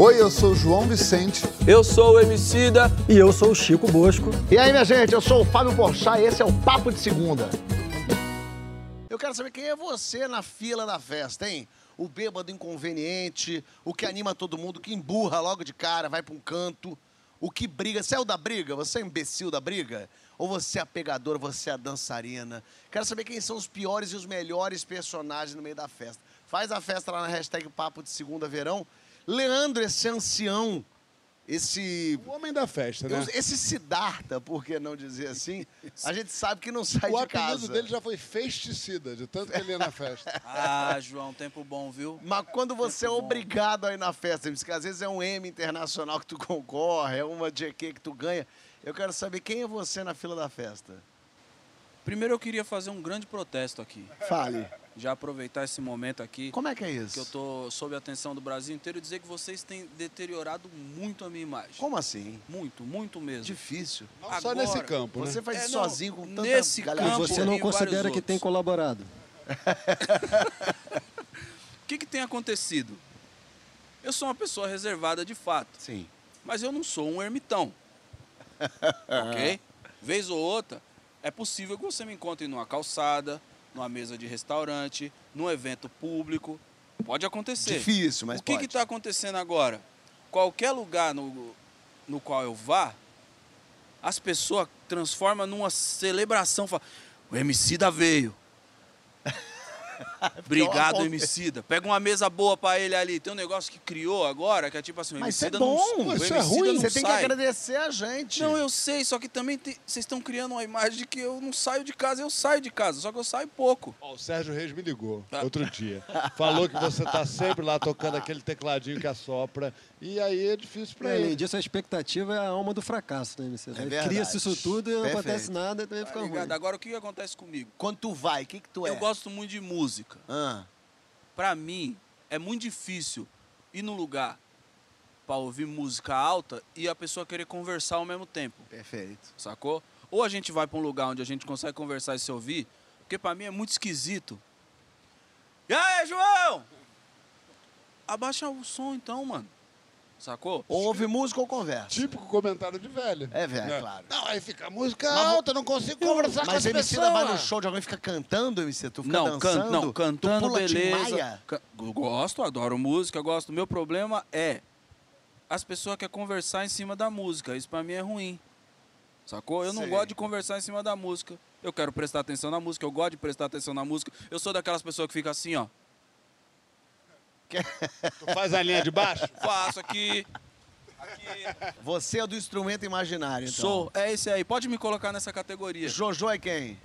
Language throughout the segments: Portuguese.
Oi, eu sou o João Vicente. Eu sou o Emicida. E eu sou o Chico Bosco. E aí, minha gente, eu sou o Fábio Porchat e esse é o Papo de Segunda. Eu quero saber quem é você na fila da festa, hein? O bêbado inconveniente, o que anima todo mundo, que emburra logo de cara, vai pra um canto, o que briga. Você é o da briga? Você é o imbecil da briga? Ou você é a pegadora, você é a dançarina? Quero saber quem são os piores e os melhores personagens no meio da festa. Faz a festa lá na hashtag Papo de Segunda Verão. Leandro, esse ancião, esse. O homem da festa, né? Esse Siddhartha, por que não dizer assim? A gente sabe que não sai o de casa. O apelido dele já foi festicida, de tanto que ele ia na festa. ah, João, tempo bom, viu? Mas quando você tempo é obrigado bom. a ir na festa, que às vezes é um M internacional que tu concorre, é uma GQ que tu ganha. Eu quero saber quem é você na fila da festa. Primeiro eu queria fazer um grande protesto aqui. Fale. Já aproveitar esse momento aqui. Como é que é isso? Que eu tô sob a atenção do Brasil inteiro e dizer que vocês têm deteriorado muito a minha imagem. Como assim? Muito, muito mesmo. Difícil. Não Agora, só nesse campo, Você né? faz é, isso sozinho com tanta nesse galera. campo, Você não considera que tem colaborado? O que, que tem acontecido? Eu sou uma pessoa reservada de fato. Sim. Mas eu não sou um ermitão. ok? Vez ou outra, é possível que você me encontre numa calçada, numa mesa de restaurante, num evento público. Pode acontecer. Difícil, mas O que está acontecendo agora? Qualquer lugar no, no qual eu vá, as pessoas transformam numa celebração. Falam, o MC da veio. Obrigado, Emicida. Pega uma mesa boa pra ele ali. Tem um negócio que criou agora, que é tipo assim, o Mas Emicida é bom, não, isso é Emicida ruim. não Você tem que sai. agradecer a gente. Não, eu sei, só que também tem- vocês estão criando uma imagem de que eu não saio de casa, eu saio de casa, só que eu saio pouco. Ó, o Sérgio Reis me ligou Tá. outro dia. Falou que você tá sempre lá tocando aquele tecladinho que assopra. E aí é difícil pra Além ele. disso, a expectativa é a alma do fracasso, né, MC? É verdade. Cria-se isso tudo e não Perfeito. acontece nada e também Tá fica ruim. ligado? Agora, o que que acontece comigo? Quando tu vai, o que, que tu é? Eu gosto muito de música. Ah, Pra mim, é muito difícil ir num lugar pra ouvir música alta e a pessoa querer conversar ao mesmo tempo, perfeito. sacou? Ou a gente vai pra um lugar onde a gente consegue conversar e se ouvir, porque pra mim é muito esquisito. E aí, João? Abaixa o som então, mano. Sacou? Ou ouve música ou conversa. Típico comentário de velho. É velho, É. claro. Não, aí fica a música Mas- alta, não consigo conversar com Mas as o MC pessoas. vai no show de alguém fica cantando, MC? Tu fica Não, can, dançando? não, cantando, tu pula beleza. Timaya? Ca- eu Gosto, adoro música, gosto. Meu problema é as pessoas querem conversar em cima da música. Isso pra mim é ruim. Sacou? Eu não gosto de conversar em cima da música. Eu quero prestar atenção na música, eu gosto de prestar atenção na música. Eu sou daquelas pessoas que ficam assim, ó. Tu faz a linha de baixo? Faço aqui. Aqui. Você é do instrumento imaginário, então. Sou. É esse aí. Pode me colocar nessa categoria. Jojo é quem?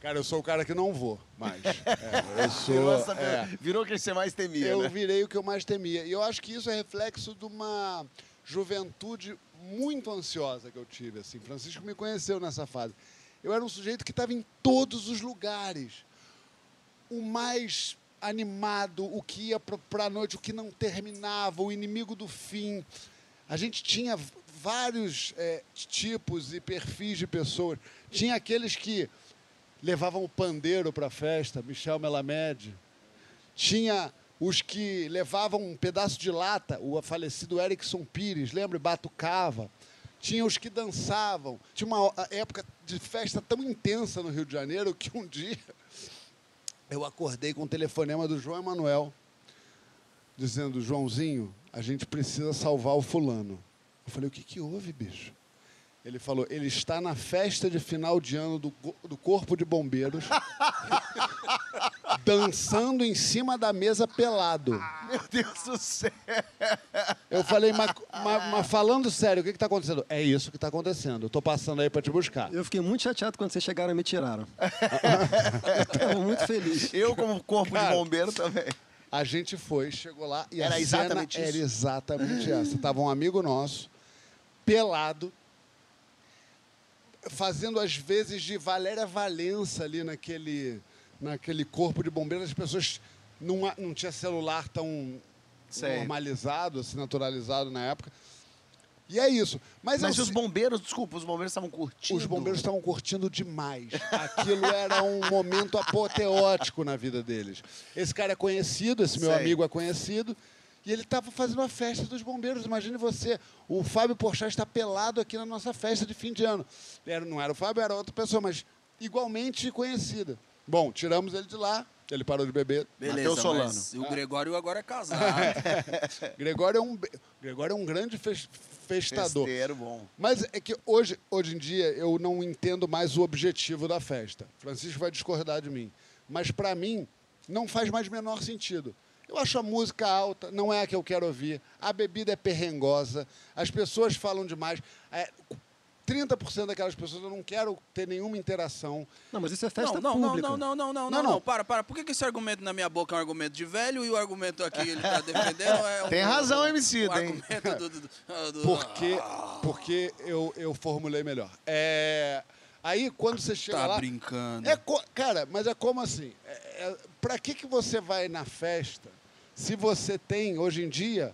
Cara, eu sou o cara que não vou mais. É, eu sou. Virou, essa- é. virou quem você mais temia, eu né? virei o que eu mais temia. E eu acho que isso é reflexo de uma juventude muito ansiosa que eu tive. Assim. Francisco me conheceu nessa fase. Eu era um sujeito que estava em todos os lugares. O mais animado, o que ia para a noite, o que não terminava, o inimigo do fim. A gente tinha vários é, tipos e perfis de pessoas. Tinha aqueles que levavam o pandeiro para a festa, Michel Melamed. Tinha os que levavam um pedaço de lata, o falecido Erickson Pires, lembra? Batucava. Tinha os que dançavam. Tinha uma época de festa tão intensa no Rio de Janeiro que um dia eu acordei com o telefonema do João Emanuel, dizendo: Joãozinho, a gente precisa salvar o fulano. Eu falei: o que, que houve, bicho? Ele falou: ele está na festa de final de ano do, do Corpo de Bombeiros, dançando em cima da mesa pelado. Meu Deus do céu. Eu falei, mas, mas- mas falando sério, o que está acontecendo? É isso que está acontecendo. Eu estou passando aí para te buscar. Eu fiquei muito chateado quando vocês chegaram e me tiraram. eu tava muito feliz. Eu, como corpo Cara, de bombeiro, também. A gente foi, chegou lá e Era a exatamente cena isso? era exatamente essa. Tava um amigo nosso, pelado, fazendo às vezes de Valéria Valença ali naquele, naquele corpo de bombeiros. As pessoas não, não tinha celular tão Sei. normalizado, assim, naturalizado na época. E é isso. Mas, Mas eu os bombeiros, desculpa, os bombeiros estavam curtindo. os bombeiros estavam curtindo demais. Aquilo era um momento apoteótico na vida deles. Esse cara é conhecido, esse meu Sei. amigo é conhecido, E ele estava fazendo a festa dos bombeiros. Imagine você, o Fábio Porchat está pelado aqui na nossa festa de fim de ano. Era, não era o Fábio, era outra pessoa, mas igualmente conhecida. Bom, tiramos ele de lá, ele parou de beber. Beleza, Matheus Solano. mas o Gregório agora é casado. Gregório é um, Gregório é um grande fes- festador. Festeiro bom. Mas é que hoje, hoje em dia eu não entendo mais o objetivo da festa. Francisco vai discordar de mim. Mas para mim não faz mais menor sentido. Eu acho a música alta, não é a que eu quero ouvir. A bebida é perrengosa, as pessoas falam demais. É, 30% daquelas pessoas eu não quero ter nenhuma interação. Não, mas isso é festa não, não, pública. não, não, não, não, não, Não, não, não. Para, para. Por que, que esse argumento na minha boca é um argumento de velho e o argumento aqui ele tá defendendo é um, Tem razão, um, MC, um tem. argumento do, do, do, do- Porque, porque eu, eu formulei melhor. É, aí, quando você chega Tá lá... brincando. É co- cara, mas é como assim? É, é, pra que, que você vai na festa se você tem, hoje em dia,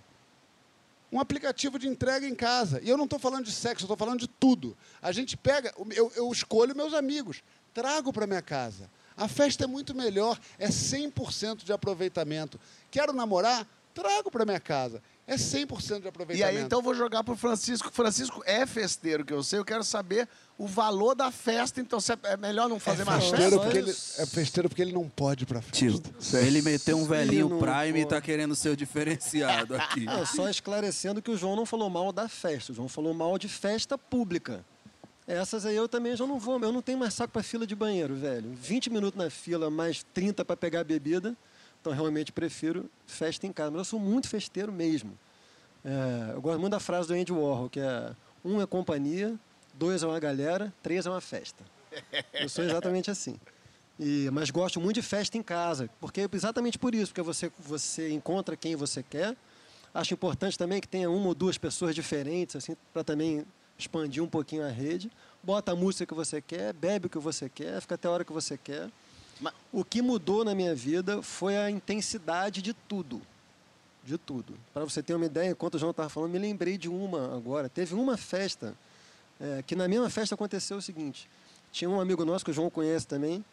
um aplicativo de entrega em casa? E eu não estou falando de sexo, eu estou falando de tudo. A gente pega, eu, eu escolho meus amigos, trago para minha casa. A festa é muito melhor, é 100% de aproveitamento. Quero namorar? Trago para minha casa. É 100% de E aproveitamento. aí, então, eu vou jogar pro Francisco. Francisco é festeiro, que eu sei. Eu quero saber o valor da festa. Então, é- é melhor não fazer mais festeiro festa? porque ele, é festeiro porque ele não pode ir pra festa. Tio, ele meteu um velhinho Sim, Prime e pô. tá querendo ser o diferenciado aqui. Não, só esclarecendo que o João não falou mal da festa, o João falou mal de festa pública. Essas aí eu também já não vou, eu não tenho mais saco para fila de banheiro, velho. 20 minutos na fila, mais 30 para pegar bebida. Então realmente prefiro festa em casa. Mas eu sou muito festeiro mesmo. É, eu gosto muito da frase do Andy Warhol, que é um é companhia, dois é uma galera, três é uma festa. Eu sou exatamente assim. E, mas gosto muito de festa em casa, porque exatamente por isso, porque você, você encontra quem você quer. Acho importante também que tenha uma ou duas pessoas diferentes, assim, para também expandir um pouquinho a rede. Bota a música que você quer, bebe o que você quer, fica até a hora que você quer. Ma- O que mudou na minha vida foi a intensidade de tudo. De tudo. Para você ter uma ideia, enquanto o João estava falando, me lembrei de uma agora. Teve uma festa, é, que na mesma festa aconteceu o seguinte: tinha um amigo nosso, que o João conhece também,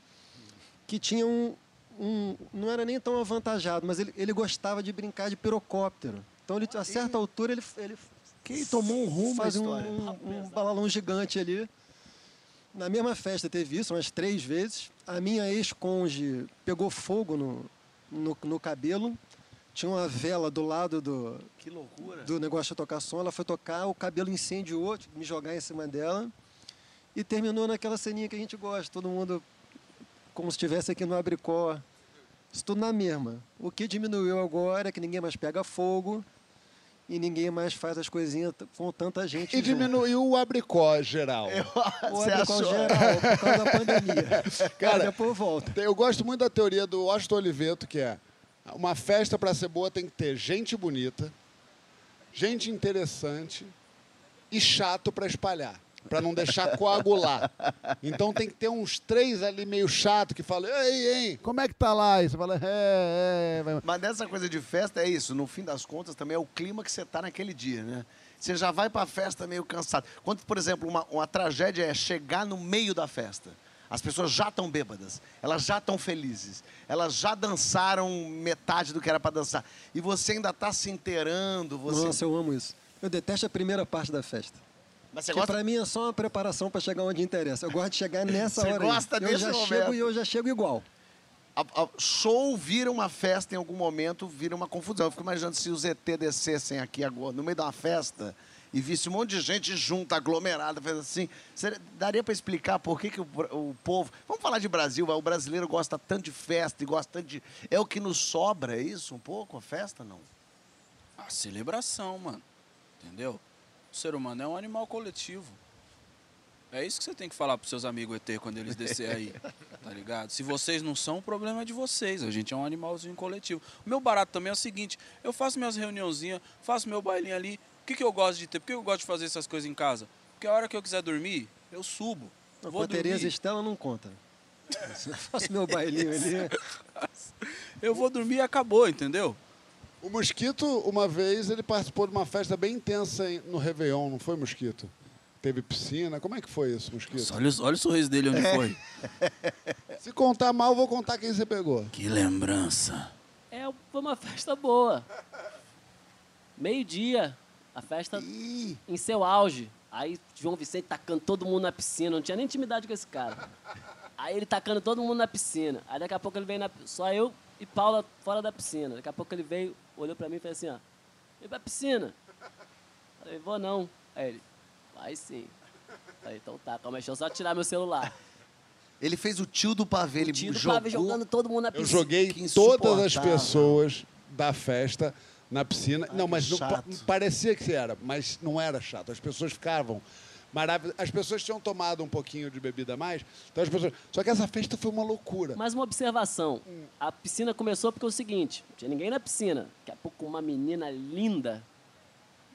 que tinha um. um não era nem tão avantajado, mas ele, ele gostava de brincar de pirocóptero. Então, ele, a certa altura, ele, ele Quem tomou um rumo faz um, um, um balalão gigante ali. Na mesma festa teve isso, umas três vezes. A minha ex-conge pegou fogo no, no, no cabelo. Tinha uma vela do lado do, Que loucura. do negócio de tocar som. Ela foi tocar, o cabelo incendiou, me jogar em cima dela. E terminou naquela ceninha que a gente gosta, todo mundo como se estivesse aqui no Abricó. Isso tudo na mesma. O que diminuiu agora é que ninguém mais pega fogo e ninguém mais faz as coisinhas com tanta gente. E junto. diminuiu o abricó geral. O Você Abricó achou? geral, por causa da pandemia. Cara, Cara, depois volta. Eu gosto muito da teoria do Washington Oliveto, que é uma festa para ser boa tem que ter gente bonita, gente interessante e chato para espalhar, para não deixar coagular. Então tem que ter uns três ali meio chato que falam, ei, ei, como é que tá lá? E você fala, é, é. Mas dessa coisa de festa é isso. No fim das contas, também é o clima que você tá naquele dia, né? Você já vai pra festa meio cansado. Quando, por exemplo, uma, uma tragédia é chegar no meio da festa. As pessoas já estão bêbadas, elas já estão felizes, elas já dançaram metade do que era para dançar. E você ainda está se inteirando. Você... Nossa, eu amo isso. Eu detesto a primeira parte da festa. Mas você gosta pra mim é só uma preparação para chegar onde interessa. Eu gosto de chegar nessa Você hora aí. gosta Eu desse já momento. chego e eu já chego igual. A- a- show vira uma festa em algum momento, vira uma confusão. Eu fico imaginando se os ET descessem aqui agora, no meio de uma festa e visse um monte de gente junta, aglomerada, fez assim. Seria- daria para explicar por que, que o, o povo. Vamos falar de Brasil, vai, o brasileiro gosta tanto de festa e gosta tanto de. É o que nos sobra, é isso um pouco? A festa não? A celebração, mano. Entendeu? O ser humano é um animal coletivo. É isso que você tem que falar pros seus amigos ET quando eles descer aí. Tá ligado? Se vocês não são, o problema é de vocês. A gente é um animalzinho coletivo. O meu barato também é o seguinte: eu faço minhas reuniãozinhas, faço meu bailinho ali. O que, que eu gosto de ter? Por que eu gosto de fazer essas coisas em casa? Porque a hora que eu quiser dormir, eu subo. Com Vou a Tereza. Estela não conta. Eu faço meu bailinho ali. Eu vou dormir e acabou, entendeu? O Mosquito, uma vez, ele participou de uma festa bem intensa no Réveillon, não foi, Mosquito? Teve piscina, como é que foi isso, Mosquito? Olha, o- olha o sorriso dele onde foi. Se contar mal, vou contar quem você pegou. Que lembrança. É, foi uma festa boa. Meio-dia, a festa Ih, em seu auge. Aí João Vicente tacando todo mundo na piscina, não tinha nem intimidade com esse cara. Aí ele tacando todo mundo na piscina. Aí daqui a pouco ele veio na, só eu e Paula fora da piscina. Daqui a pouco ele veio, olhou pra mim e fez assim, ó. Vem pra piscina. Falei, vou não. Aí ele, vai sim. Falei, então tá, calma, deixa eu só tirar meu celular. ele fez o tio do pavê, ele O tio do jogou. Pavê jogando todo mundo na Eu piscina. joguei que todas as pessoas da festa na piscina. não, que mas não, parecia que era, mas não era chato. As pessoas ficavam maravilhosas. As pessoas tinham tomado um pouquinho de bebida a mais. Então as pessoas... Só que essa festa foi uma loucura. Mais uma observação. A piscina começou porque é o seguinte, não tinha ninguém na piscina. Daqui a pouco uma menina linda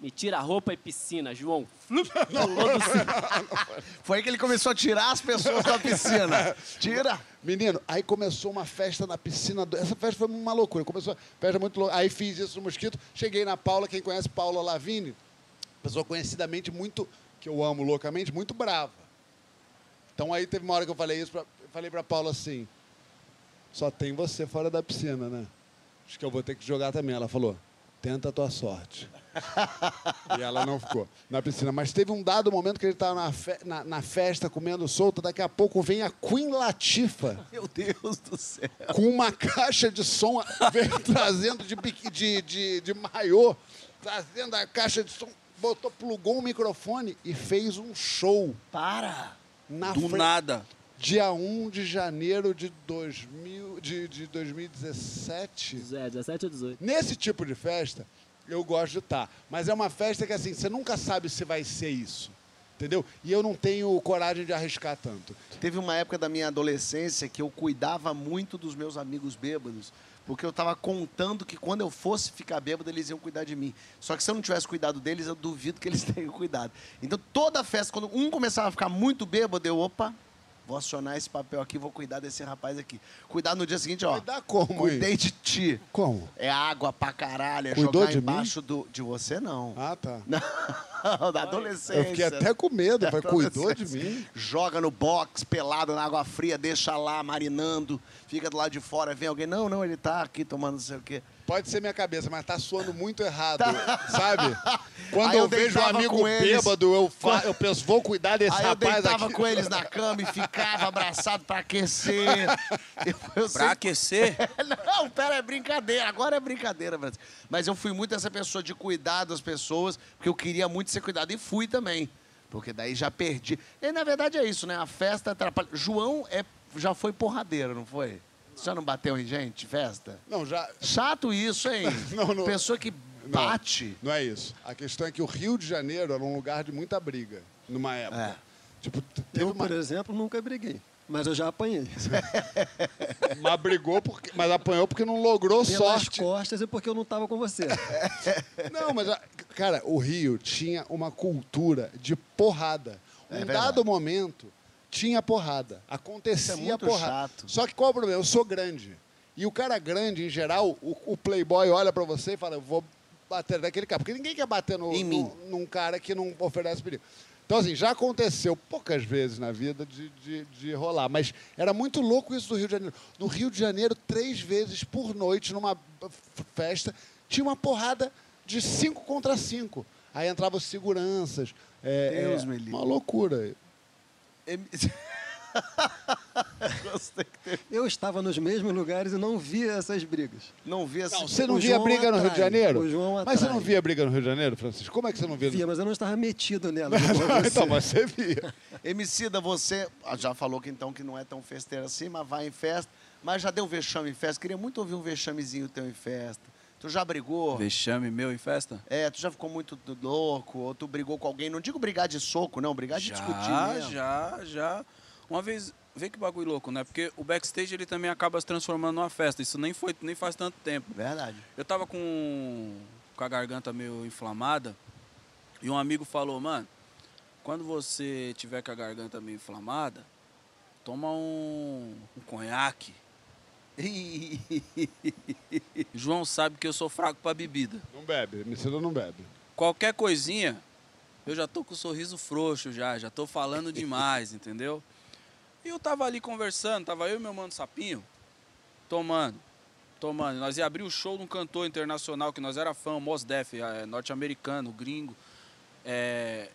me tira a roupa e piscina, João. Flup, pulou do cima. Foi aí que ele começou a tirar as pessoas da piscina. Tira. Menino, aí começou uma festa na piscina. do- Essa festa foi uma loucura. Começou festa muito louca. Aí fiz isso no Mosquito. Cheguei na Paula, quem conhece Paula Lavigne, pessoa conhecidamente muito, que eu amo loucamente, muito brava. Então aí teve uma hora que eu falei isso, pra, eu falei pra Paula assim, só tem você fora da piscina, né? Acho que eu vou ter que jogar também. Ela falou, tenta a tua sorte. E ela não ficou na piscina. Mas teve um dado momento que ele estava na, fe- na- na festa comendo solta. Daqui a pouco vem a Queen Latifa Meu Deus do céu. com uma caixa de som, veio trazendo de, de, de, de maiô, trazendo a caixa de som, botou, plugou um microfone e fez um show Para. na Do nada. dia 1 de janeiro de, 2000, de, de 2017. É, 17 ou 18. Nesse tipo de festa, eu gosto de estar. Mas é uma festa que, assim, você nunca sabe se vai ser isso. Entendeu? E eu não tenho coragem de arriscar tanto. Teve uma época da minha adolescência que eu cuidava muito dos meus amigos bêbados, porque eu estava contando que quando eu fosse ficar bêbado, eles iam cuidar de mim. Só que se eu não tivesse cuidado deles, eu duvido que eles tenham cuidado. Então, toda festa, quando um começava a ficar muito bêbado, eu, opa, vou acionar esse papel aqui, vou cuidar desse rapaz aqui. Cuidar no dia seguinte, ó. Cuidar como? Cuidei de ti. Como? É água pra caralho, é Cuidou jogar de mim? embaixo do. De você, não. Ah, tá. Não, da adolescência. Eu fiquei até com medo. Da cuidou de mim? Joga no box, pelado na água fria, deixa lá marinando, fica do lado de fora, vem alguém, não, não, ele tá aqui tomando não sei o quê. Pode ser minha cabeça, mas tá suando muito errado, sabe? Quando Aí eu eu, vejo um amigo bêbado, eu, fa- eu penso, vou cuidar desse Aí eu rapaz deitava aqui. com eles na cama e ficava abraçado pra aquecer. Eu, eu Pra sempre- aquecer, Não, pera, é brincadeira. Agora é brincadeira, Brasil. Mas eu fui muito essa pessoa de cuidar das pessoas, porque eu queria muito ser cuidado. E fui também. Porque daí já perdi. E na verdade é isso, né? A festa atrapalha. João é, já foi porradeiro, não foi? Você já não bateu em gente, festa? Não, já. Chato isso, hein? Não, não. Pessoa que bate. Não é isso. A questão é que o Rio de Janeiro era um lugar de muita briga, numa época. É. Tipo, Eu, uma. por exemplo, nunca briguei. Mas eu já apanhei. Mas brigou porque. Mas apanhou porque não logrou Pelas sorte. costas e porque eu não estava com você. Não, mas, a- cara, o Rio tinha uma cultura de porrada. É Um verdade. dado momento, tinha porrada. Acontecia Isso é porrada. chato. Só que qual é o problema? Eu sou grande. E o cara grande, em geral, o, o playboy olha pra você e fala, eu vou bater naquele cara. Porque ninguém quer bater no, no- num cara que não oferece perigo. Então, assim, já aconteceu poucas vezes na vida de, de, de rolar. Mas era muito louco isso do Rio de Janeiro. No Rio de Janeiro, três vezes por noite, numa festa, tinha uma porrada de cinco contra cinco. Aí entravam os seguranças. É, Deus é me livre. Uma loucura. Em-. Eu estava nos mesmos lugares e não via essas brigas. Não vi essa. Não, você não via briga no Rio de atrai, Janeiro? o João Mas você não atrai. via briga no Rio de Janeiro, Francisco? Como é que você não via? Via, mas eu não estava metido nela. então, mas você via. Emicida, você ah, já falou que então que não é tão festeiro assim, mas vai em festa. Mas já deu vexame em festa. Queria muito ouvir um vexamezinho teu em festa. Tu já brigou? vexame meu em festa? É, tu já ficou muito louco, ou tu brigou com alguém. Não digo brigar de soco, não, brigar de discutir Já, mesmo. já, já. Uma vez, vê que bagulho louco, né? Porque o backstage ele também acaba se transformando numa festa. Isso nem foi, nem faz tanto tempo. Verdade. Eu tava com, com a garganta meio inflamada e um amigo falou, mano, quando você tiver com a garganta meio inflamada, toma um, um conhaque. João sabe que eu sou fraco pra bebida. Não bebe, Emicida não bebe. Qualquer coisinha, eu já tô com o sorriso frouxo já, já tô falando demais, entendeu? E eu tava ali conversando, tava eu e meu mano Sapinho, tomando. tomando. Nós ia abrir o show de um cantor internacional que nós era fã, o Mos Def, é, norte-americano, gringo. É,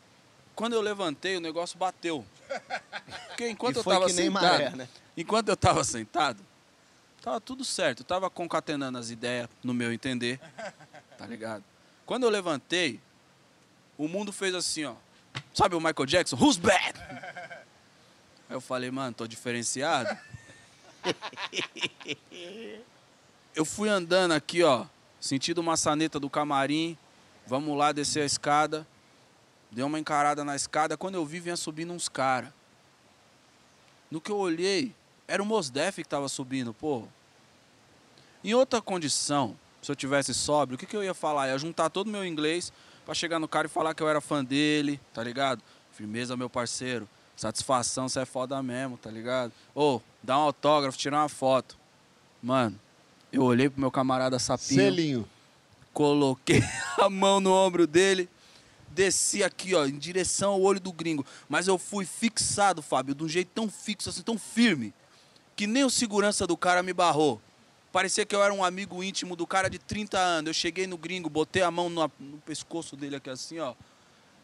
quando eu levantei, o negócio bateu. Porque enquanto eu tava que nem sentado, maré, né? enquanto eu tava sentado, tava tudo certo. Eu tava concatenando as ideias, no meu entender, tá ligado? Quando eu levantei, o mundo fez assim, ó. Sabe o Michael Jackson? Who's bad? Aí eu falei, mano, tô diferenciado. Eu fui andando aqui, ó, sentido maçaneta do camarim. Vamos lá descer a escada. Dei uma encarada na escada. Quando eu vi, vinha subindo uns caras. No que eu olhei, era o Mosdef que tava subindo, pô. Em outra condição, se eu tivesse sóbrio, o que, que eu ia falar? Ia juntar todo o meu inglês pra chegar no cara e falar que eu era fã dele, tá ligado? Firmeza, meu parceiro. Satisfação, você é foda mesmo, tá ligado? Ô, dá um autógrafo, tirar uma foto. Mano, eu olhei pro meu camarada Sapinho, Selinho. coloquei a mão no ombro dele, desci aqui, ó, em direção ao olho do gringo. Mas eu fui fixado, Fábio, de um jeito tão fixo, assim, tão firme, que nem o segurança do cara me barrou. Parecia que eu era um amigo íntimo do cara de 30 anos. Eu cheguei no gringo, botei a mão no, no pescoço dele aqui assim, ó.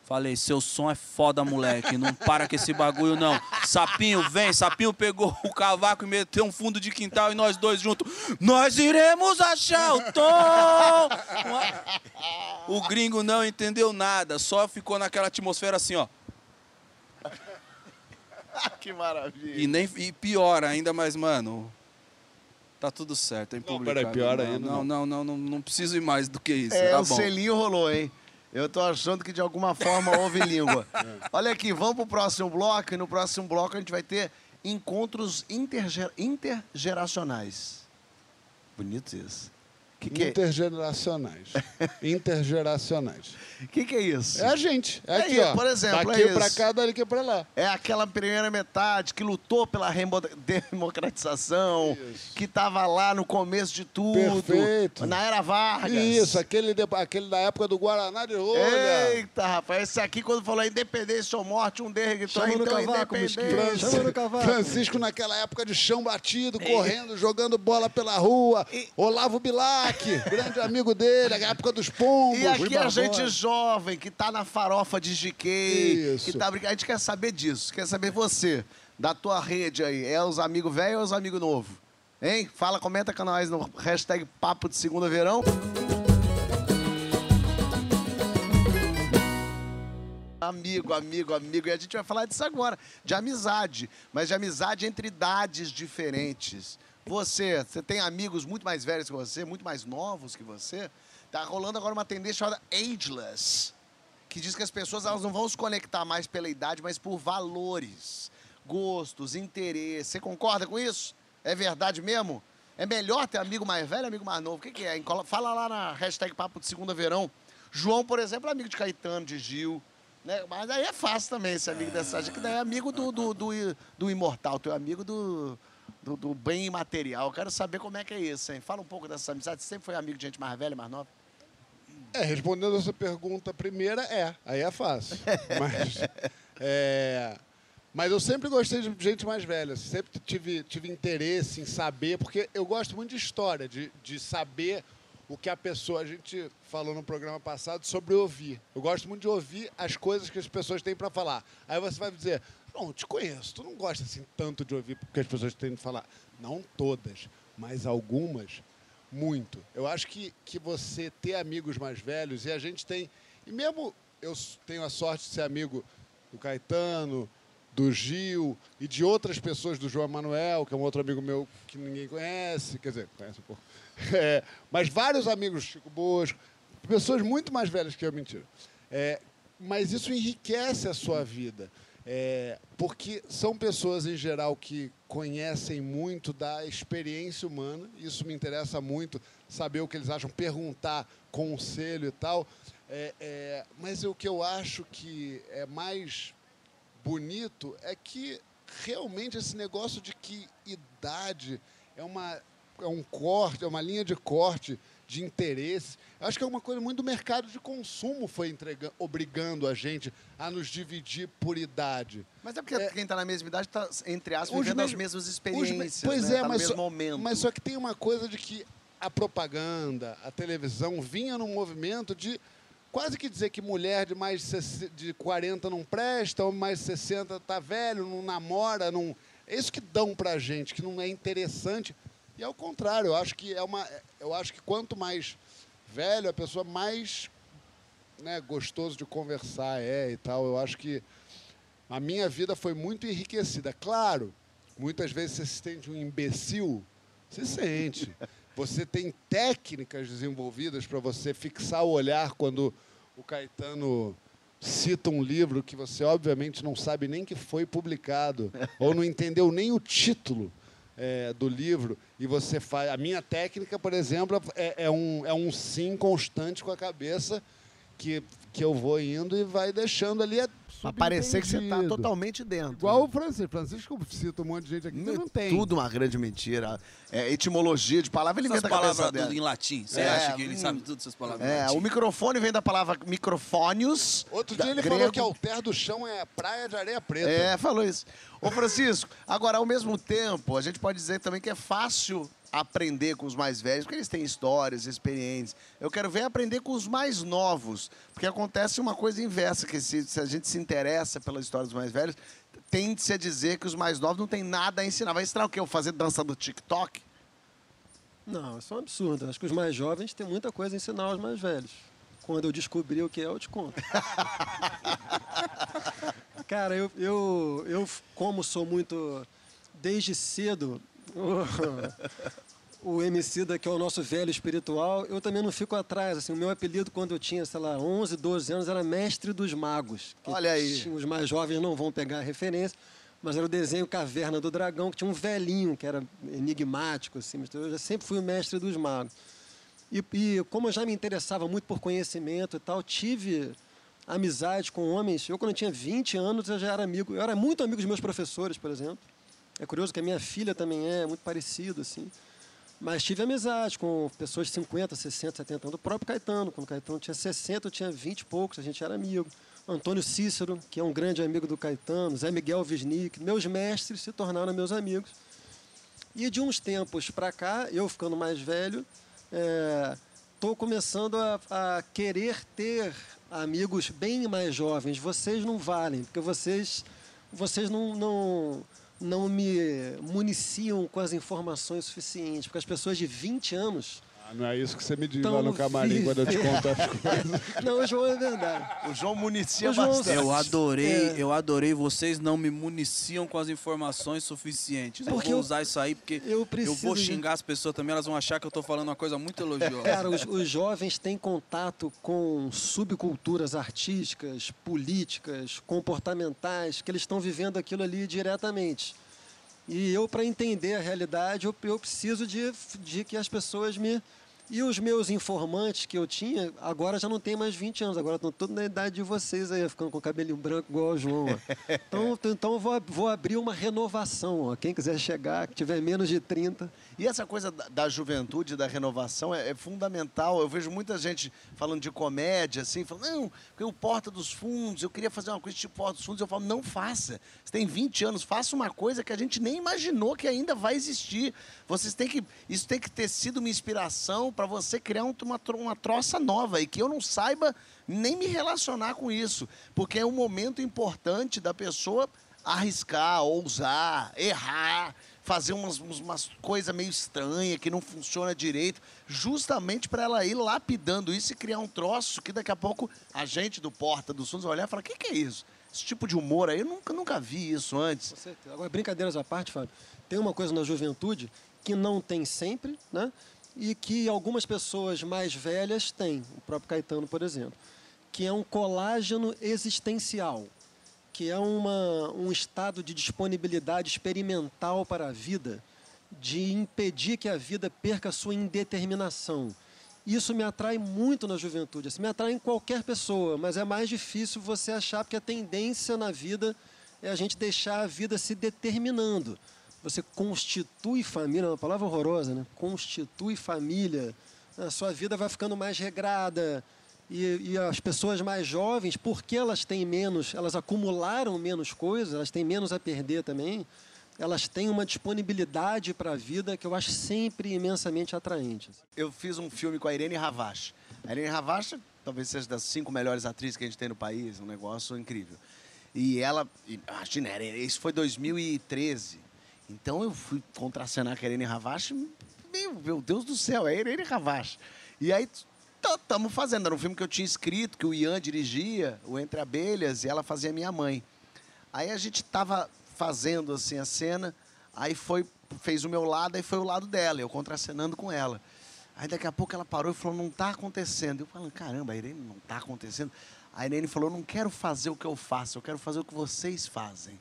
Falei, seu som é foda, moleque. Não para com esse bagulho, não. Sapinho, vem. Sapinho pegou o cavaco e meteu um fundo de quintal e nós dois juntos. Nós iremos achar o tom. O gringo não entendeu nada. Só ficou naquela atmosfera assim, ó. que maravilha. E, nem, e pior ainda, mas, mano. Tá tudo certo, é Não, peraí, pior não, ainda, Não, não, não, não, não preciso ir mais do que isso. É, tá o bom. selinho rolou, hein? Eu tô achando que de alguma forma houve língua. Olha aqui, vamos pro próximo bloco. E no próximo bloco a gente vai ter encontros interge- intergeracionais. Bonito isso. O que, que, é, Intergeracionais. Intergeracionais. que, que é isso? É a gente. É É aqui, isso, ó. por exemplo, Daqui é pra isso. cá, daqui pra lá. É aquela primeira metade que lutou pela democratização, que tava lá no começo de tudo. Perfeito. Na era Vargas. Isso, aquele, de- aquele da época do Guaraná de rolha. Eita, rapaz, esse aqui quando falou independência ou morte, um deles gritou, Chama no então cavaco, independência. Chama no cavaco. Francisco naquela época de chão batido, correndo, jogando bola pela rua. E- Olavo Bilac, grande amigo dele, a época dos pombos. E aqui Rui a gente jovem, que tá na farofa de GK, Isso. que tá brincando. A gente quer saber disso, quer saber você, da tua rede aí. É os amigos velhos ou os amigos novos? Hein? Fala, comenta com nós no hashtag Papo de Segunda Verão. Amigo, amigo, amigo. E a gente vai falar disso agora, de amizade. Mas de amizade entre idades diferentes. Você, você tem amigos muito mais velhos que você, muito mais novos que você. Tá rolando agora uma tendência chamada ageless, que diz que as pessoas elas não vão se conectar mais pela idade, mas por valores, gostos, interesses. Você concorda com isso? É verdade mesmo? É melhor ter amigo mais velho amigo mais novo? O que, que é? Fala lá na hashtag Papo de Segunda Verão. João, por exemplo, é amigo de Caetano, de Gil. Né? Mas aí é fácil também ser amigo dessa gente, que daí é amigo do, do, do, do imortal, teu amigo do, do, do bem imaterial. Eu quero saber como é que é isso, hein? Fala um pouco dessa amizade. Você sempre foi amigo de gente mais velha, mais nova? É, respondendo essa pergunta primeira, é. Aí é fácil. Mas, é, mas eu sempre gostei de gente mais velha. Sempre tive, tive interesse em saber, porque eu gosto muito de história, de, de saber o que a pessoa. A gente falou no programa passado sobre ouvir. Eu gosto muito de ouvir as coisas que as pessoas têm para falar. Aí você vai dizer. Eu te conheço. Tu não gosta assim tanto de ouvir porque as pessoas têm de falar. Não todas, mas algumas muito. Eu acho que, que você ter amigos mais velhos, e a gente tem. E mesmo eu tenho a sorte de ser amigo do Caetano, do Gil e de outras pessoas, do João Manuel, que é um outro amigo meu que ninguém conhece, quer dizer, conhece um pouco. É, mas vários amigos, Chico Bosco, pessoas muito mais velhas que eu, mentira. É, mas isso enriquece a sua vida. É, porque são pessoas, em geral, que conhecem muito da experiência humana. Isso me interessa muito, saber o que eles acham, perguntar conselho e tal. É, é, mas o que eu acho que é mais bonito é que realmente esse negócio de que idade é, uma, é um corte, é uma linha de corte de interesse. Eu acho que é uma coisa muito do mercado de consumo foi entregando, obrigando a gente a nos dividir por idade. Mas é porque É. quem tá na mesma idade tá, entre aspas, vivendo as mesmas Os experiências. pois né? é, tá mas, no só, mesmo momento. mas só que tem uma coisa de que a propaganda, a televisão vinha num movimento de quase que dizer que mulher de mais de 60 de 40 não presta, homem mais de 60 tá velho, não namora, não. É isso que dão pra gente, que não é interessante. E ao contrário, eu acho que é uma. Eu acho que quanto mais velho a pessoa, mais né, gostoso de conversar é e tal. Eu acho que a minha vida foi muito enriquecida. Claro, muitas vezes você se sente um imbecil, se sente. Você tem técnicas desenvolvidas para você fixar o olhar quando o Caetano cita um livro que você obviamente não sabe nem que foi publicado ou não entendeu nem o título é, do livro e você faz a minha técnica por exemplo é, é um é um sim constante com a cabeça que que eu vou indo e vai deixando ali Pra parecer que você tá totalmente dentro. igual o Francisco Francisco cita um monte de gente aqui que não tem Tudo uma grande mentira. É, etimologia de palavra, ele inventa a palavras dela. tudo em latim. Você É, acha que ele hum. sabe tudo essas palavras em É, latim? o microfone vem da palavra microfônios. outro dia ele grego. falou que ao terra do chão é praia de areia preta É, falou isso. Ô, Francisco, agora, ao mesmo tempo, a gente pode dizer também que é fácil aprender com os mais velhos, porque eles têm histórias, experiências. Eu quero ver aprender com os mais novos, porque acontece uma coisa inversa, que se, se a gente se interessa pelas histórias dos mais velhos, tende-se a dizer que os mais novos não têm nada a ensinar. Vai ensinar o quê? Eu fazer dança do TikTok? Não, isso é um absurdo. Acho que os mais jovens têm muita coisa a ensinar aos mais velhos. Quando eu descobrir o que é, eu te conto. Cara, eu, eu, eu, como sou muito. Desde cedo, o, MC da, que é o nosso velho espiritual, eu também não fico atrás. Assim, o meu apelido, quando eu tinha, sei lá, 11, 12 anos, era Mestre dos Magos. Olha aí. Os mais jovens não vão pegar a referência, mas era o desenho Caverna do Dragão, que tinha um velhinho que era enigmático, assim. mas Eu já sempre fui o Mestre dos Magos. E, e como eu já me interessava muito por conhecimento e tal, tive amizade com homens. Eu, quando eu tinha 20 anos, eu já era amigo. Eu era muito amigo dos meus professores, por exemplo. É curioso que a minha filha também é, muito parecido, assim. Mas tive amizade com pessoas de 50, 60, 70 anos. O próprio Caetano, quando o Caetano tinha 60, eu tinha 20 e poucos, a gente era amigo. Antônio Cícero, que é um grande amigo do Caetano. Zé Miguel Wisnik. Meus mestres se tornaram meus amigos. E de uns tempos para cá, eu ficando mais velho, estou começando a, a querer ter amigos bem mais jovens. Vocês não valem, porque vocês, vocês não, não, não me municiam com as informações suficientes. Porque as pessoas de 20 anos. Não é isso que você me diz Tão lá no camarim quando eu te conto as coisas. Não, o João é verdade. O João municia O João- bastante. Eu adorei, É. eu adorei. Vocês não me municiam com as informações suficientes. Porque eu vou eu- usar isso aí porque eu eu, preciso vou de- xingar as pessoas também. Elas vão achar que eu tô falando uma coisa muito elogiosa. Cara, os, os jovens têm contato com subculturas artísticas, políticas, comportamentais, que eles estão vivendo aquilo ali diretamente. E eu, para entender a realidade, eu, eu preciso de, de que as pessoas me. E os meus informantes que eu tinha, agora já não tem mais 20 anos, agora estão todos na idade de vocês aí, ficando com cabelinho branco igual o João. ó. Então, então eu vou, vou abrir uma renovação. Ó. Quem quiser chegar, que tiver menos de 30, E essa coisa da, da juventude, da renovação, é, é fundamental. Eu vejo muita gente falando de comédia, assim, falando, não, porque o Porta dos Fundos, eu queria fazer uma coisa tipo Porta dos Fundos. Eu falo, não faça. Você tem 20 anos, faça uma coisa que a gente nem imaginou que ainda vai existir. Vocês têm que. Isso tem que ter sido uma inspiração para você criar um- uma, uma troça nova e que eu não saiba nem me relacionar com isso. Porque é um momento importante da pessoa arriscar, ousar, errar, fazer umas, umas coisas meio estranhas que não funciona direito, justamente para ela ir lapidando isso e criar um troço que daqui a pouco a gente do Porta dos Fundos vai olhar e falar: o que, que é isso? Esse tipo de humor aí, eu nunca, nunca vi isso antes. Agora, brincadeiras à parte, Fábio, tem uma coisa na juventude que não tem sempre, né? E que algumas pessoas mais velhas têm, o próprio Caetano, por exemplo, que é um colágeno existencial, que é uma, um estado de disponibilidade experimental para a vida, de impedir que a vida perca sua indeterminação. Isso me atrai muito na juventude, assim, me atrai em qualquer pessoa, mas é mais difícil você achar, porque a tendência na vida é a gente deixar a vida se determinando. Você constitui família, é uma palavra horrorosa, né? Constitui família, a sua vida vai ficando mais regrada. E, e as pessoas mais jovens, porque elas têm menos, elas acumularam menos coisas, elas têm menos a perder também, elas têm uma disponibilidade para a vida que eu acho sempre imensamente atraente. Eu fiz um filme com a Irene Ravache. A Irene Ravache talvez seja das cinco melhores atrizes que a gente tem no país, um negócio incrível. E ela, imagina, isso foi 2013. Então eu fui contracenar com a Irene Ravache, meu, meu Deus do céu, é Irene Ravache. E aí estamos fazendo, era um filme que eu tinha escrito, que o Ian dirigia, o Entre Abelhas, e ela fazia minha mãe. Aí a gente tava fazendo assim a cena, aí foi fez o meu lado, aí foi o lado dela, eu contracenando com ela. Aí daqui a pouco ela parou e falou: "Não tá acontecendo". Eu falando: "Caramba, a Irene não tá acontecendo". A Irene falou: "Não quero fazer o que eu faço, eu quero fazer o que vocês fazem.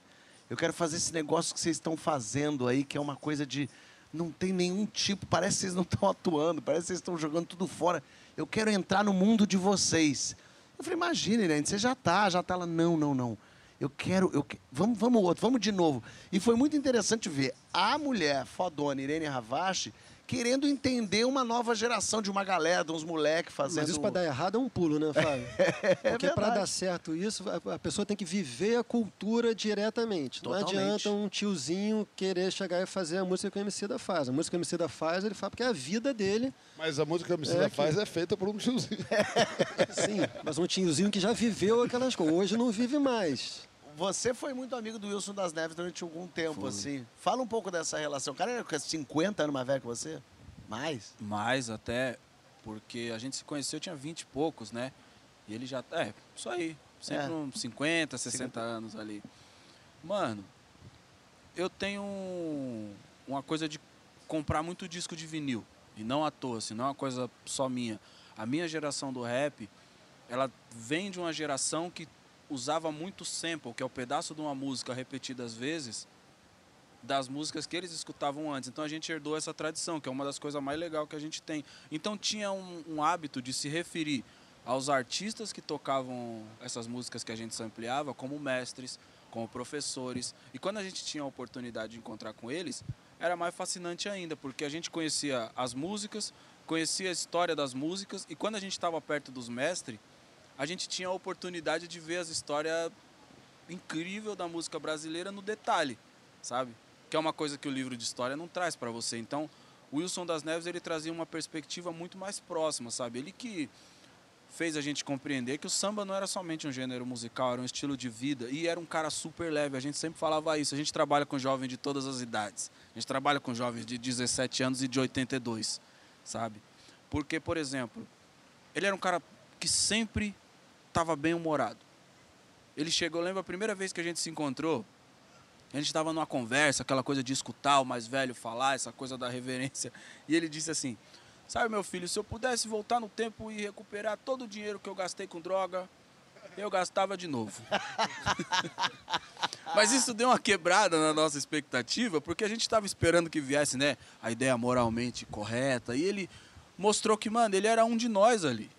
Eu quero fazer esse negócio que vocês estão fazendo aí, que é uma coisa de não tem nenhum tipo, parece que vocês não estão atuando, parece que vocês estão jogando tudo fora. Eu quero entrar no mundo de vocês". Eu falei: "Imagina, Irene, você já tá, já tá lá não, não, não. Eu quero, eu que- vamos, vamos outro, vamos de novo. E foi muito interessante ver a mulher fodona Irene Ravache querendo entender uma nova geração de uma galera, de uns moleques fazendo. Mas isso para dar errado é um pulo, né, Fábio? Porque para verdade. dar certo isso, a- pessoa tem que viver a cultura diretamente. Não Totalmente. adianta um tiozinho querer chegar e fazer a música que o Emicida faz. A música que o Emicida faz, ele faz porque é a vida dele. Mas a música que a Emicida É que- faz é feita por um tiozinho. Sim, mas um tiozinho que já viveu aquelas coisas. Hoje não vive mais. Você foi muito amigo do Wilson das Neves durante algum tempo, assim. Fala um pouco dessa relação. O cara era com 50 anos mais velho que você? Mais? Mais até, porque a gente se conheceu, tinha 20 e poucos, né? E ele já. É, isso aí. Sempre É. uns 50, 60 anos ali. Mano, eu tenho um- uma coisa de comprar muito disco de vinil. E não à toa, assim, não é uma coisa só minha. A minha geração do rap, ela vem de uma geração que usava muito sample, que é o pedaço de uma música repetidas vezes, das músicas que eles escutavam antes. Então a gente herdou essa tradição, que é uma das coisas mais legais que a gente tem. Então tinha um, um hábito de se referir aos artistas que tocavam essas músicas que a gente sampleava como mestres, como professores. E quando a gente tinha a oportunidade de encontrar com eles, era mais fascinante ainda, porque a gente conhecia as músicas, conhecia a história das músicas, e quando a gente estava perto dos mestres, a gente tinha a oportunidade de ver as histórias incrível da música brasileira no detalhe, sabe? Que é uma coisa que o livro de história não traz para você. Então, o Wilson das Neves ele trazia uma perspectiva muito mais próxima, sabe? Ele que fez a gente compreender que o samba não era somente um gênero musical, era um estilo de vida e era um cara super leve. A gente sempre falava isso. A gente trabalha com jovens de todas as idades. A gente trabalha com jovens de 17 anos e de 82, sabe? Porque, por exemplo, ele era um cara que sempre estava bem humorado. Ele chegou, eu lembro a primeira vez que a gente se encontrou, a gente estava numa conversa, aquela coisa de escutar o mais velho falar, essa coisa da reverência. E ele disse assim: Sabe, meu filho, se eu pudesse voltar no tempo e recuperar todo o dinheiro que eu gastei com droga, eu gastava de novo. Mas isso deu uma quebrada na nossa expectativa, porque a gente estava esperando que viesse, né, a ideia moralmente correta. E ele mostrou que, mano, ele era um de nós ali,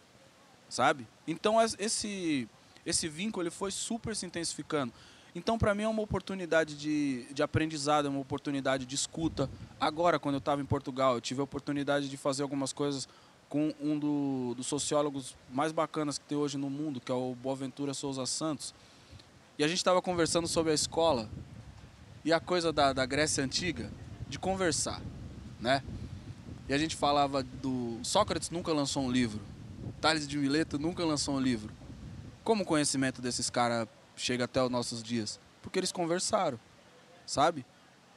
sabe? Então es- esse esse vínculo ele foi super se intensificando. Então, para mim, é uma oportunidade de, de aprendizado, é uma oportunidade de escuta. Agora, quando eu estava em Portugal, eu tive a oportunidade de fazer algumas coisas com um do- dos sociólogos mais bacanas que tem hoje no mundo, que é o Boaventura Souza Santos. E a gente estava conversando sobre a escola e a coisa da, da Grécia Antiga, de conversar, né? E a gente falava do... Sócrates nunca lançou um livro. Tales de Mileto nunca lançou um livro. Como o conhecimento desses caras chega até os nossos dias? Porque eles conversaram, sabe?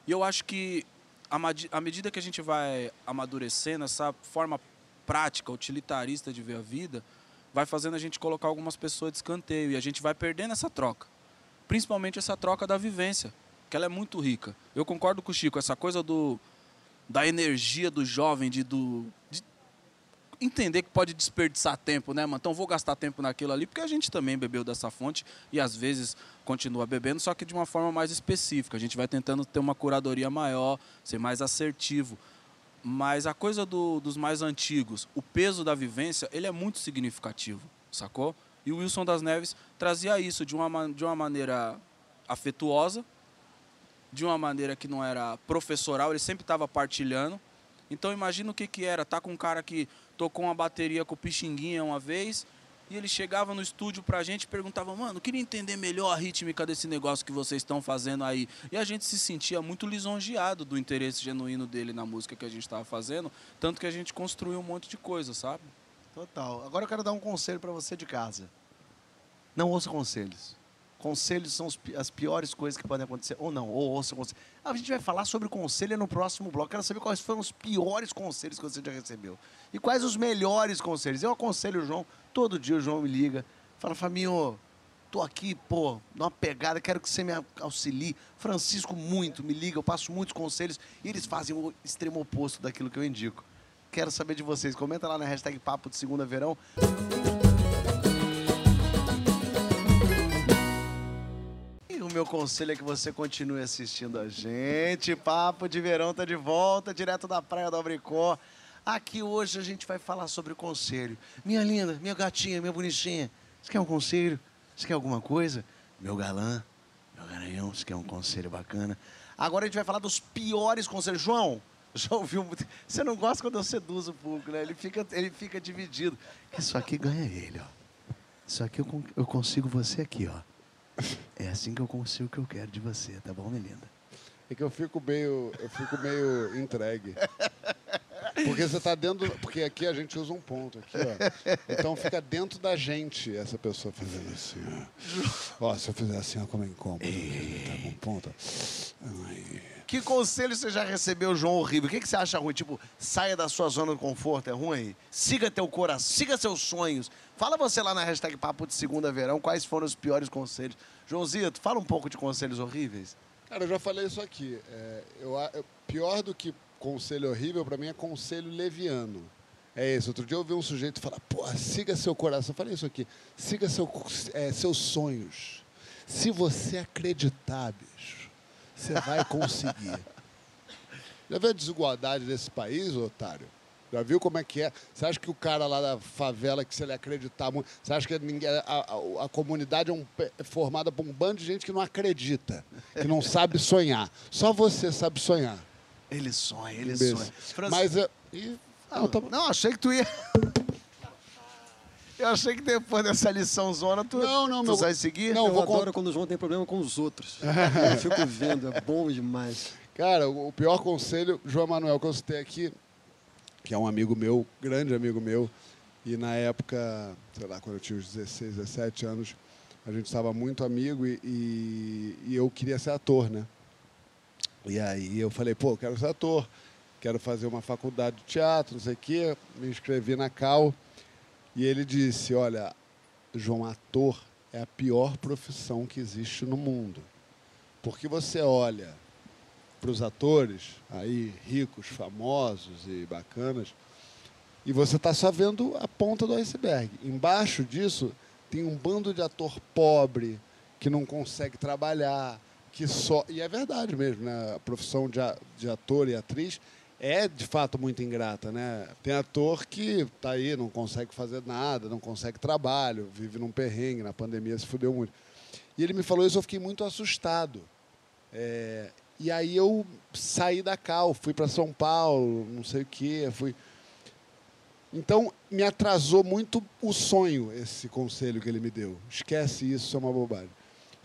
E eu acho que à medida que a gente vai amadurecendo, essa forma prática, utilitarista de ver a vida, vai fazendo a gente colocar algumas pessoas de escanteio e a gente vai perdendo essa troca. Principalmente essa troca da vivência, que ela é muito rica. Eu concordo com o Chico, essa coisa do da energia do jovem, de, do, de entender que pode desperdiçar tempo, né, mano? Então vou gastar tempo naquilo ali, porque a gente também bebeu dessa fonte e às vezes continua bebendo, só que de uma forma mais específica. A gente vai tentando ter uma curadoria maior, ser mais assertivo. Mas a coisa do- dos mais antigos, o peso da vivência, ele é muito significativo, sacou? E o Wilson das Neves trazia isso de uma, ma- de uma maneira afetuosa, de uma maneira que não era professoral, ele sempre estava partilhando. Então imagina o que, que era, tá com um cara que tocou uma bateria com o Pixinguinha uma vez E ele chegava no estúdio pra gente e perguntava, mano, queria entender melhor a rítmica desse negócio que vocês estão fazendo aí. E a gente se sentia muito lisonjeado do interesse genuíno dele na música que a gente estava fazendo, tanto que a gente construiu um monte de coisa, sabe? Total. Agora eu quero dar um conselho pra você de casa. Não ouça conselhos. Conselhos são as piores coisas que podem acontecer. Ou não, ou ouça conselhos. A gente vai falar sobre conselho no próximo bloco. Quero saber quais foram os piores conselhos que você já recebeu. E quais os melhores conselhos. Eu aconselho o João, todo dia o João me liga. Fala, Faminho, tô aqui, pô, numa pegada, quero que você me auxilie. Francisco, muito, me liga, eu passo muitos conselhos. E eles fazem o extremo oposto daquilo que eu indico. Quero saber de vocês. Comenta lá na hashtag Papo de Segunda Verão. E meu conselho é que você continue assistindo a gente. Papo de Verão tá de volta, direto da Praia do Abricó. Aqui hoje a gente vai falar sobre conselho. Minha linda, minha gatinha, minha bonitinha. Você quer um conselho? Você quer alguma coisa? Meu galã, meu garanhão, você quer um conselho bacana? Agora a gente vai falar dos piores conselhos. João, já ouviu muito. Você não gosta quando eu seduzo o público, né? Ele fica, ele fica dividido. Isso aqui ganha ele, ó. Isso aqui eu, eu consigo você aqui, ó. É assim que eu consigo o que eu quero de você, tá bom, minha linda? É que eu fico meio, eu fico meio entregue. Porque você tá dentro. Porque aqui a gente usa um ponto aqui, ó. Então fica dentro da gente essa pessoa fazendo assim, ó. Ó, se eu fizer assim, ó, como é incômodo. Tá com ponto. ó. Ai. Que conselho você já recebeu, João Horrível? O que, que você acha ruim? Tipo, saia da sua zona de conforto, é ruim? Siga teu coração, siga seus sonhos. Fala você lá na hashtag Papo de Segunda Verão quais foram os piores conselhos. Joãozito, fala um pouco de conselhos horríveis. Cara, eu já falei isso aqui. É, eu, eu- pior do que conselho horrível, pra mim, é conselho leviano. É isso. Outro dia eu vi um sujeito falar, pô, siga seu coração. Eu falei isso aqui. Siga seu, é, seus sonhos. Se você acreditar, bicho, você vai conseguir. Já viu a desigualdade desse país, otário? Já viu como é que é? Você acha que o cara lá da favela, que se ele acreditar muito. Você acha que ninguém, a, a- a comunidade é, um é formada por um bando de gente que não acredita, que não sabe sonhar. Só você sabe sonhar. Ele sonha, ele sonha. Francis- Mas. é, ih, não, tá bom. Não, achei que tu ia. Eu achei que depois dessa lição zona, tu, Não, não, tu meu- vai seguir. Não, eu vou adoro con- quando o João tem problema com os outros. eu fico vendo, é bom demais. Cara, o pior conselho, João Manuel, que eu citei aqui, que é um amigo meu, grande amigo meu, e na época, sei lá, quando eu tinha uns 16, 17 anos, a gente estava muito amigo e, e, e eu queria ser ator, né? E aí eu falei, pô, eu quero ser ator, quero fazer uma faculdade de teatro, não sei o quê, me inscrevi na Cal, e ele disse, olha, João, ator é a pior profissão que existe no mundo. Porque você olha para os atores, aí ricos, famosos e bacanas, e você está só vendo a ponta do iceberg. Embaixo disso tem um bando de ator pobre que não consegue trabalhar, que só e é verdade mesmo, né? A profissão de, ator e atriz é de fato muito ingrata, né? Tem ator que tá aí, não consegue fazer nada, não consegue trabalho, vive num perrengue, na pandemia se fudeu muito. E ele me falou isso, eu fiquei muito assustado. É, e aí eu saí da Cal, fui para São Paulo, não sei o quê, fui. Então me atrasou muito o sonho esse conselho que ele me deu. Esquece isso, isso é uma bobagem.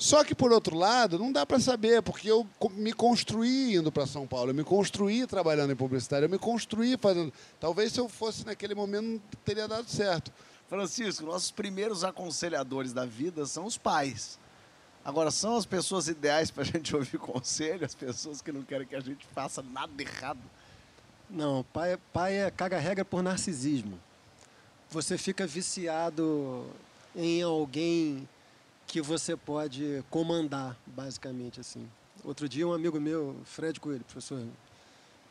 Só que por outro lado, não dá para saber, porque eu me construí indo para São Paulo, eu me construí trabalhando em publicidade, eu me construí fazendo. Talvez se eu fosse naquele momento não teria dado certo. Francisco, nossos primeiros aconselhadores da vida são os pais. Agora, são as pessoas ideais para a gente ouvir conselho, as pessoas que não querem que a gente faça nada errado. Não, pai, pai é caga-regra por narcisismo. Você fica viciado em alguém que você pode comandar, basicamente assim. Outro dia um amigo meu, Fred Coelho, professor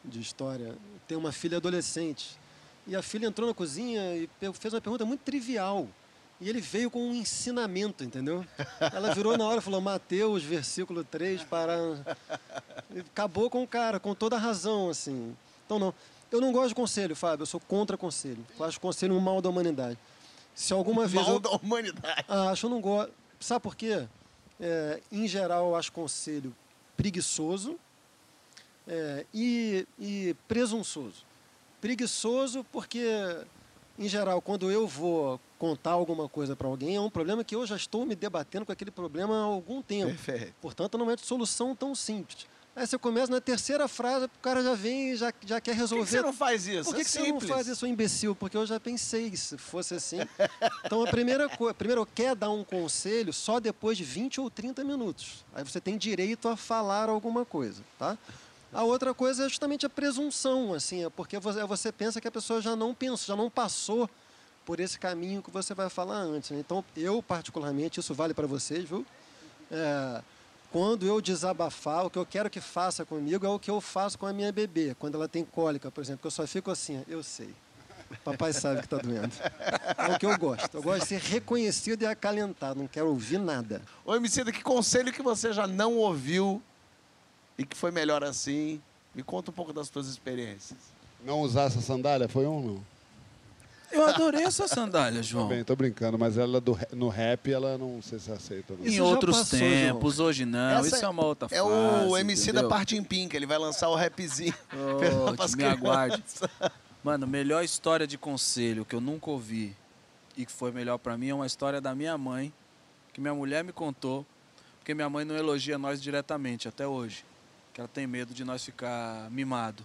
de história, tem uma filha adolescente. E a filha entrou na cozinha e fez uma pergunta muito trivial. E ele veio com um ensinamento, entendeu? Ela virou na hora e falou, Mateus, versículo 3, para... Acabou com o cara, com toda a razão, assim. Então, não. Eu não gosto de conselho, Fábio. Eu sou contra conselho. Eu acho conselho um mal da humanidade. Se alguma vez Mal eu... da humanidade. Ah, acho que eu não gosto. Sabe por quê? É, em geral, eu acho conselho preguiçoso é, e, e presunçoso. Preguiçoso porque, em geral, quando eu vou contar alguma coisa para alguém, é um problema que eu já estou me debatendo com aquele problema há algum tempo. Perfeito. Portanto, não é de solução tão simples. Aí você começa na terceira frase, o cara já vem e já, já quer Por que, resolver. que você não faz isso? Por que, é que você não faz isso, imbecil? Porque eu já pensei, se fosse assim. Então, a primeira coisa, primeiro, quer dar um conselho só depois de 20 ou 30 minutos. Aí você tem direito a falar alguma coisa, tá? A outra coisa é justamente a presunção, assim, é porque você, você pensa que a pessoa já não pensou, já não passou por esse caminho que você vai falar antes. né? Então, eu, particularmente, isso vale para vocês, viu? É, quando eu desabafar, o que eu quero que faça comigo é o que eu faço com a minha bebê, quando ela tem cólica, por exemplo, que eu só fico assim, eu sei. Papai sabe que está doendo. É o que eu gosto. Eu gosto de ser reconhecido e acalentado, não quero ouvir nada. Ô, Emicida, que conselho que você já não ouviu e que foi melhor assim? Me conta um pouco das suas experiências. Não usar essa sandália foi um não? Eu adorei essa sandália, João. Bem, tô brincando, mas ela do, no rap, ela não sei se aceita. Não. Isso Em já outros passou, tempos, hoje não. Essa Isso é uma outra É fase. o MC da entendeu? parte em Pink, ele vai lançar o rapzinho. Pras me aguarde. Mano, melhor história de conselho que eu nunca ouvi e que foi melhor pra mim é uma história da minha mãe, que minha mulher me contou, porque minha mãe não elogia nós diretamente até hoje, que ela tem medo de nós ficar mimado,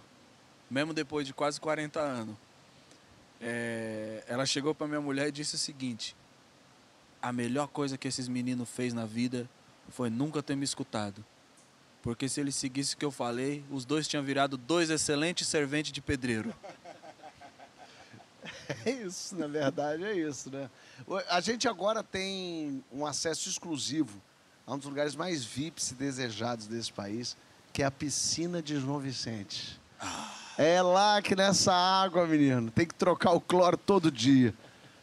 mesmo depois de quase 40 anos. É, ela chegou pra minha mulher e disse o seguinte: a melhor coisa que esses meninos fez na vida foi nunca ter me escutado. Porque se ele seguisse o que eu falei, os dois tinham virado dois excelentes serventes de pedreiro. É isso, na verdade, é isso, né? A gente agora tem um acesso exclusivo a um dos lugares mais VIPs e desejados desse país, que é a piscina de João Vicente. É lá que nessa água, menino, tem que trocar o cloro todo dia.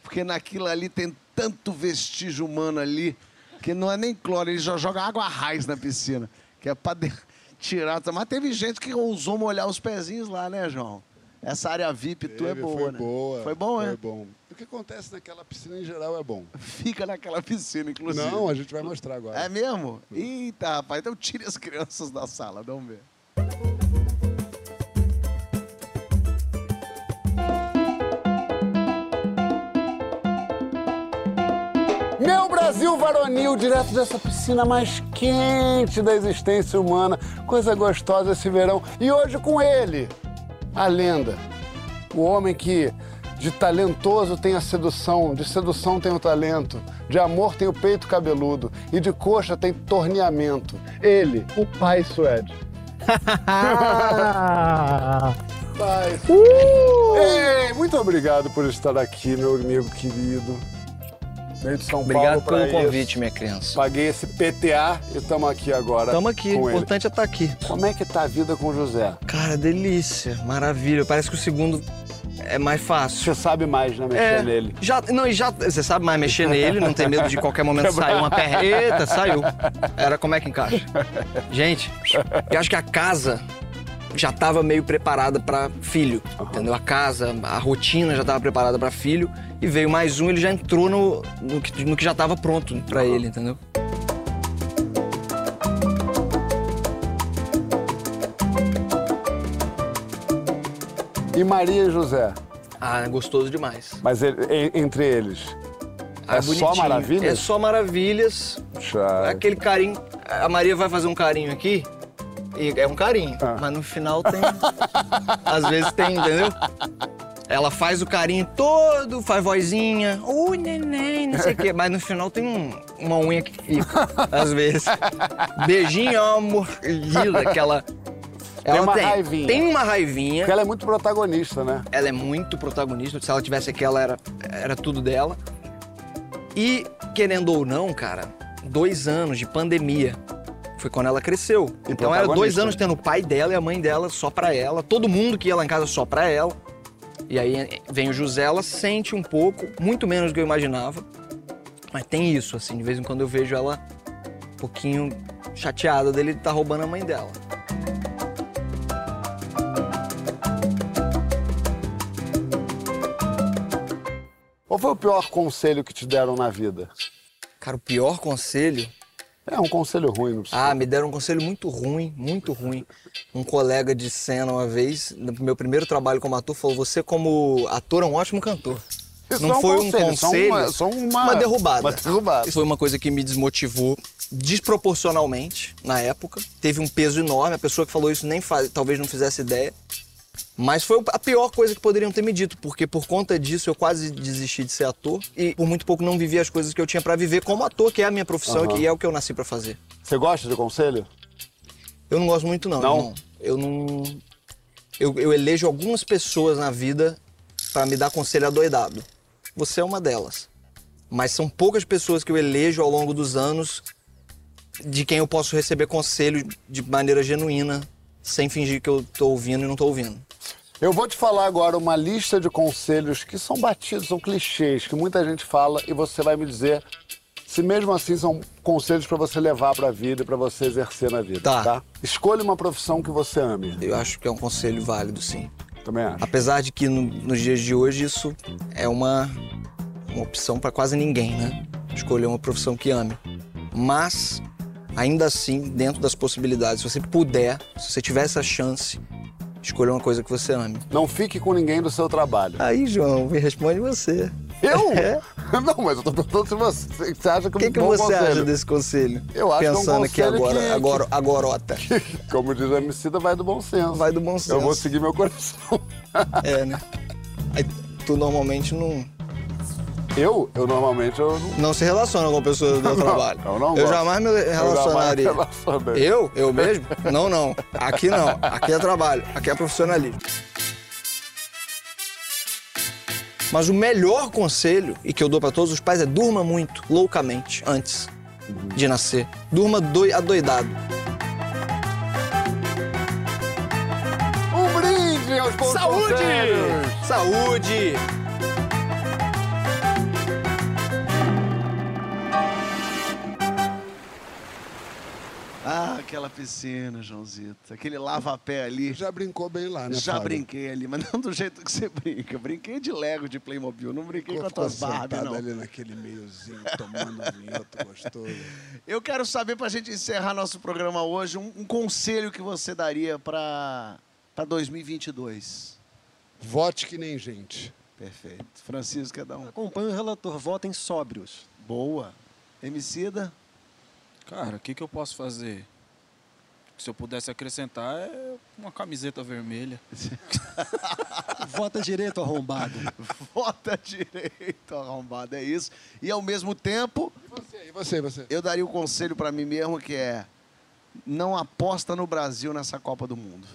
Porque naquilo ali tem tanto vestígio humano ali, que não é nem cloro, ele já joga água a raiz na piscina, que é pra de- tirar. Mas teve gente que ousou molhar os pezinhos lá, né, João? Essa área VIP tua é boa, foi né? boa. Foi bom, Foi é? bom. O que acontece naquela piscina em geral é bom. Fica naquela piscina, inclusive. Não, a gente vai mostrar agora. É mesmo? Eita, rapaz, então tire as crianças da sala, vamos ver. Varonil, direto dessa piscina mais quente da existência humana. Coisa gostosa esse verão. E hoje com ele, a lenda. O homem que de talentoso tem a sedução, de sedução tem o talento, de amor tem o peito cabeludo e de coxa tem torneamento. Ele, o pai Suede. pai. Ei, muito obrigado por estar aqui, meu amigo querido. Veio de São Obrigado Paulo pelo pra convite, isso. minha criança. Paguei esse PTA e estamos aqui agora. Tamo aqui, o com ele. importante é estar aqui. Como é que tá a vida com o José? Cara, delícia, maravilha. Parece que o segundo é mais fácil. Você sabe mais, né, mexer É, nele. já, não, e já, você sabe mais mexer nele, não tem medo de qualquer momento sair uma perna. Eita, saiu. Era como é que encaixa? Gente, eu acho que a casa já estava meio preparada para filho, entendeu? A casa, a rotina já estava preparada para filho e veio mais um, ele já entrou no, no, que, no que já estava pronto para ele, entendeu? E Maria e José? Ah, é gostoso demais. Mas ele- entre eles? Ah, É só maravilhas? É só maravilhas. Já. Aquele carinho. A Maria vai fazer um carinho aqui. E é um carinho. Ah. Mas no final tem. Às vezes tem, entendeu? Ela faz o carinho todo, faz vozinha. Oi, neném, não sei o quê. Mas no final tem um- uma unha que fica. Às vezes. Beijinho, ó, mordida, aquela. Ela uma raivinha. Tem uma raivinha. Porque ela é muito protagonista, né? Ela é muito protagonista. Se ela tivesse aqui, ela era, era tudo dela. E, querendo ou não, cara, dois anos de pandemia. Foi quando ela cresceu. Então era dois anos tendo o pai dela e a mãe dela só pra ela. Todo mundo que ia lá em casa só pra ela. E aí vem o José, ela sente um pouco, muito menos do que eu imaginava. Mas tem isso, assim, de vez em quando eu vejo ela um pouquinho chateada dele estar roubando a mãe dela. Qual foi o pior conselho que te deram na vida? Cara, o pior conselho É um conselho ruim, não precisa. Ah, me deram um conselho muito ruim, muito ruim. Um colega de cena uma vez, no meu primeiro trabalho como ator, falou: Você, como ator, é um ótimo cantor. Isso não é um foi um conselho, só conselho, uma- só uma- uma derrubada. uma derrubada. Foi uma coisa que me desmotivou desproporcionalmente na época. Teve um peso enorme. A pessoa que falou isso nem faz, talvez não fizesse ideia. Mas foi a pior coisa que poderiam ter me dito, porque por conta disso eu quase desisti de ser ator e por muito pouco não vivi as coisas que eu tinha pra viver como ator, que é a minha profissão Aham. e é o que eu nasci pra fazer. Você gosta de conselho? Eu não gosto muito não. Não? Eu não eu, eu elejo algumas pessoas na vida pra me dar conselho adoidado. Você é uma delas. Mas são poucas pessoas que eu elejo ao longo dos anos de quem eu posso receber conselho de maneira genuína, sem fingir que eu tô ouvindo e não tô ouvindo. Eu vou te falar agora uma lista de conselhos que são batidos, são clichês, que muita gente fala e você vai me dizer se mesmo assim são conselhos pra você levar pra vida e pra você exercer na vida, Tá. tá. Escolha uma profissão que você ame. Eu acho que é um conselho válido, sim. Também acho. Apesar de que no- nos dias de hoje isso é uma, uma opção para quase ninguém, né? Escolher uma profissão que ame. Mas, ainda assim, dentro das possibilidades, se você puder, se você tiver essa chance, escolha uma coisa que você ame. Não fique com ninguém do seu trabalho. Aí, João, me responde você. Eu? É? Não, mas eu tô perguntando se você, você acha que O é que, um que bom você conselho. acha desse conselho? Eu acho que é um Pensando aqui conselho agora, que- agora, agorota. Como diz a Emicida, vai do bom senso. Vai do bom senso. Eu vou seguir meu coração. É, né? Aí, tu normalmente não, Eu? Eu normalmente eu não... não se relaciona com a pessoa do teu trabalho. eu não eu gosto. jamais me Eu jamais relacionaria. me relacionei. Eu? Eu mesmo? Não, não. Aqui não. Aqui é trabalho. Aqui é profissionalismo. Mas o melhor conselho, e que eu dou pra todos os pais, é durma muito, loucamente, antes de nascer. Durma doi adoidado. Um brinde aos bons conselhos. Saúde! Ah, aquela piscina, Joãozito. Aquele lava-pé ali. Já brincou bem lá, né, Já Fábio? brinquei ali, mas não do jeito que você brinca. Brinquei de Lego de Playmobil, não brinquei com as tuas Barbie, não. ali naquele meiozinho, tomando um vinhoto gostoso. Eu quero saber, pra gente encerrar nosso programa hoje, um, um conselho que você daria pra, pra 2022. Vote que nem gente. Perfeito. Francisco, quer dar um... Acompanhe o relator, votem sóbrios. Boa. Emicida? Cara, o que, que eu posso fazer? Se eu pudesse acrescentar, é uma camiseta vermelha. Vota direito, arrombado. Vota direito, arrombado, é isso. E ao mesmo tempo, E você, e você, você? eu daria o conselho pra mim mesmo que é não aposta no Brasil nessa Copa do Mundo.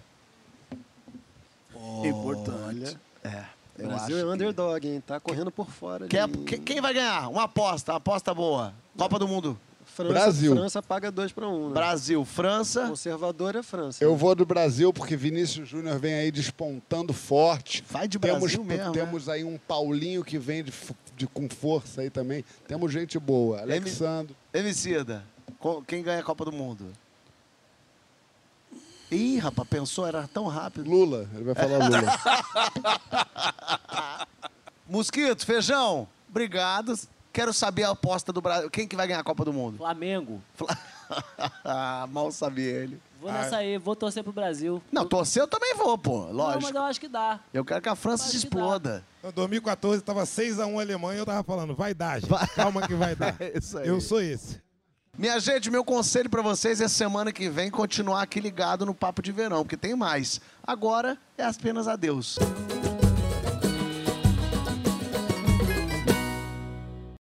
Importante. É. O Brasil é underdog, hein? Tá correndo por fora. Quer- ali. que- quem vai ganhar? Uma aposta, uma aposta boa. Copa do Mundo. França, Brasil. França paga 2 para 1. Um, né? Brasil, França. Conservador é França. Eu vou do Brasil porque Vinícius Júnior vem aí despontando forte. Vai de temos, Brasil mesmo, Temos aí um Paulinho que vem de, de- com força aí também. Temos gente boa. Alexandre. Emicida, quem ganha a Copa do Mundo? Ih, rapaz, pensou, era tão rápido. Lula. Ele vai falar Lula. Mosquito, feijão, obrigado. Quero saber a aposta do Brasil. Quem que vai ganhar a Copa do Mundo? Flamengo. Mal sabia ele. Vou nessa aí, vou torcer pro Brasil. Não, torcer eu também vou, pô, Não, lógico. mas eu acho que dá. Eu quero que a França se exploda. Em 2014 tava 6x1 a Alemanha e eu tava falando, vai dar, gente. Calma que vai dar. É isso aí. Eu sou esse. Minha gente, meu conselho pra vocês é semana que vem continuar aqui ligado no Papo de Verão, porque tem mais. Agora é apenas adeus.